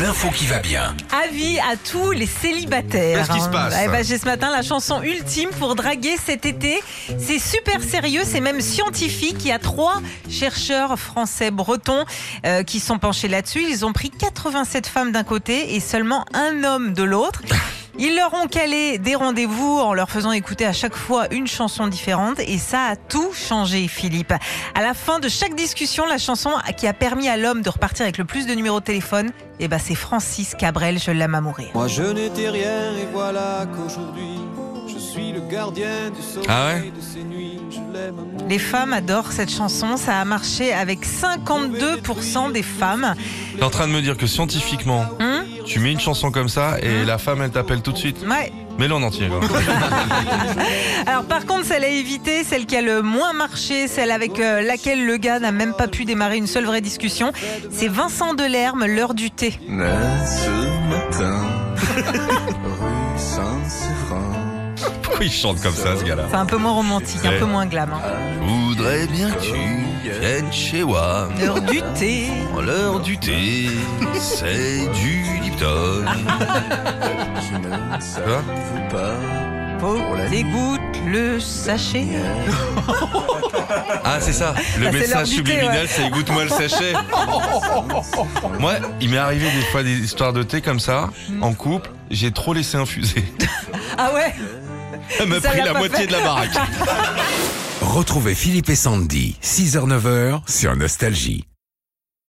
L'info qui va bien. Avis à tous les célibataires. Qu'est-ce qui se passe Eh ben, J'ai ce matin la chanson ultime pour draguer cet été. C'est super sérieux, c'est même scientifique. Il y a trois chercheurs français bretons euh, qui sont penchés là-dessus. Ils ont pris 87 femmes d'un côté et seulement un homme de l'autre. Ils leur ont calé des rendez-vous en leur faisant écouter à chaque fois une chanson différente et ça a tout changé, Philippe. À la fin de chaque discussion, la chanson qui a permis à l'homme de repartir avec le plus de numéros de téléphone, eh ben c'est Francis Cabrel, je l'aime à mourir. Moi je n'étais rien et voilà qu'aujourd'hui je suis le gardien du sommeil Ah ouais de ces nuits. Je l'aime à mourir. Les femmes adorent cette chanson, ça a marché avec 52% des femmes. T'es en train de me dire que scientifiquement, Hein tu mets une chanson comme ça et la femme elle t'appelle tout de suite. Ouais. Mets-le en entier. Alors par contre, celle à éviter, celle qui a le moins marché, celle avec euh, laquelle le gars n'a même pas pu démarrer une seule vraie discussion, c'est Vincent Delerme, l'heure du thé. Mais ce matin, Pourquoi il chante comme ça ce gars-là C'est un peu moins romantique, un peu moins glam. hein. Je voudrais bien que tu viennes chez moi. L'heure du thé. L'heure du thé, c'est du Lipton. je ne pas. Dégoûte le sachet. Ah c'est ça, le Ah, message subliminal ouais. c'est goûte-moi le sachet. Moi, il m'est arrivé des fois des histoires de thé comme ça, en couple, j'ai trop laissé infuser. Ah ouais? Elle m'a pris l'a moitié fait. de la baraque. Retrouvez Philippe et Sandy, 6h-9h sur Nostalgie.